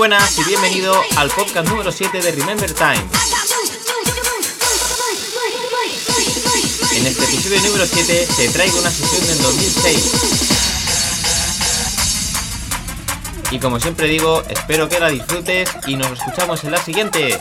Buenas y bienvenido al podcast número 7 de Remember Time. En este episodio número 7 te traigo una sesión del 2006. Y como siempre digo, espero que la disfrutes y nos escuchamos en la siguiente.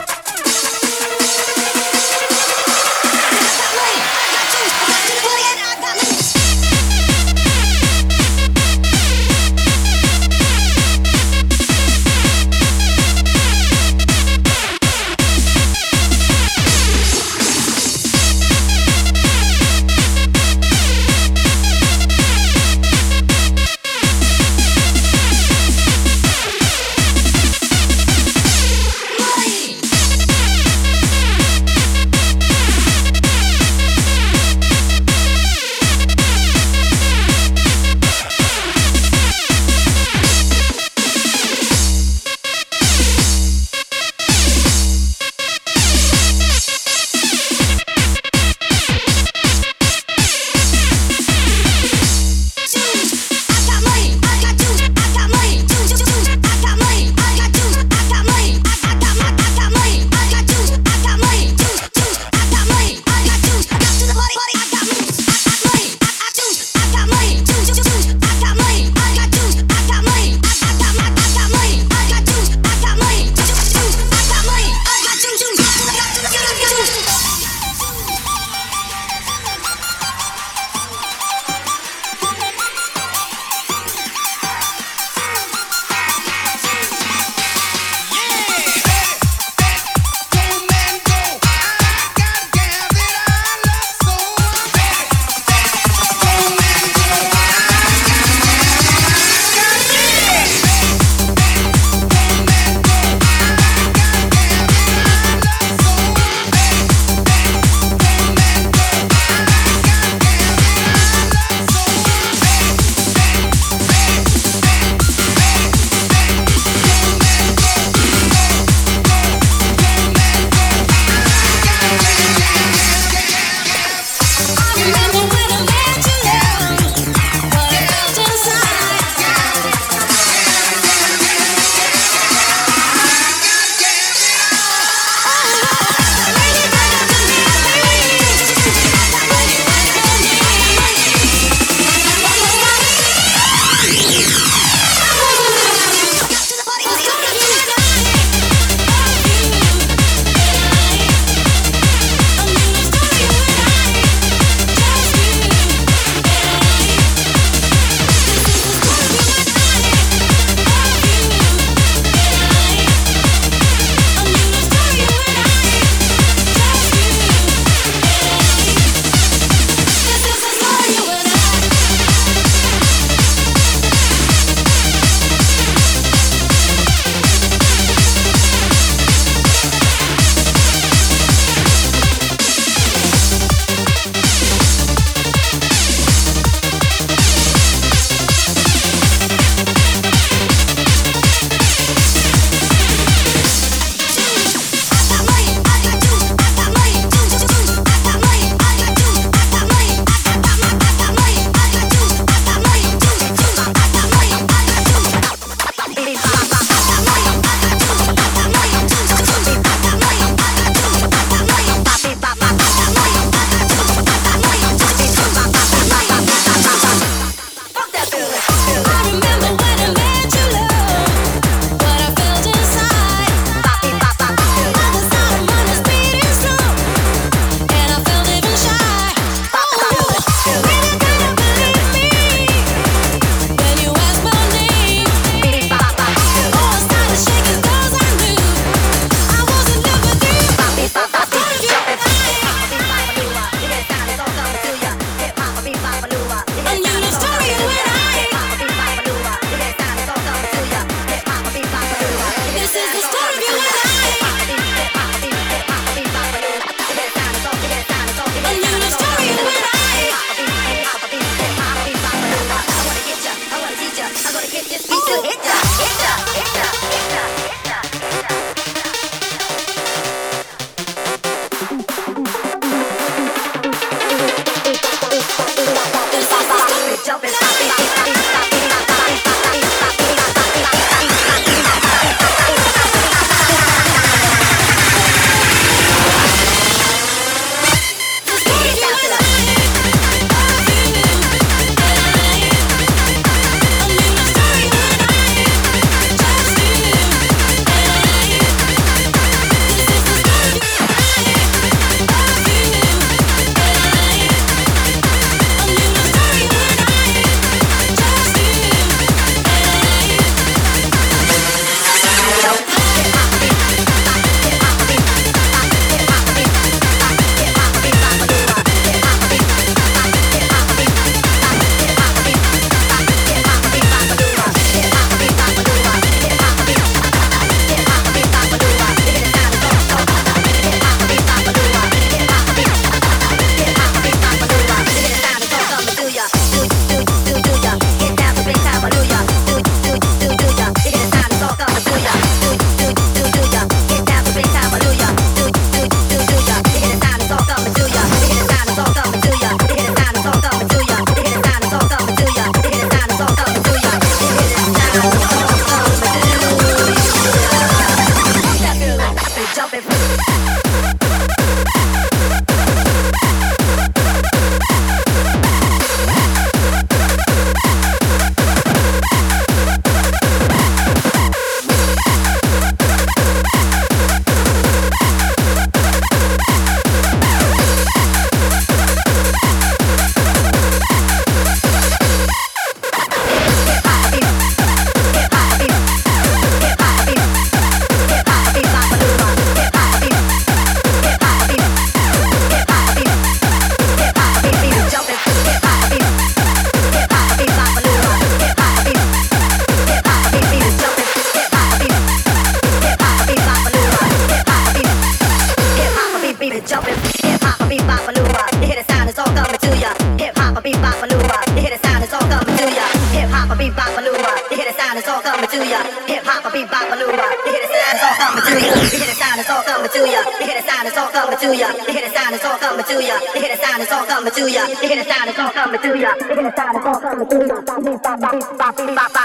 papi, papi, papi, papi, papi, papi, papi,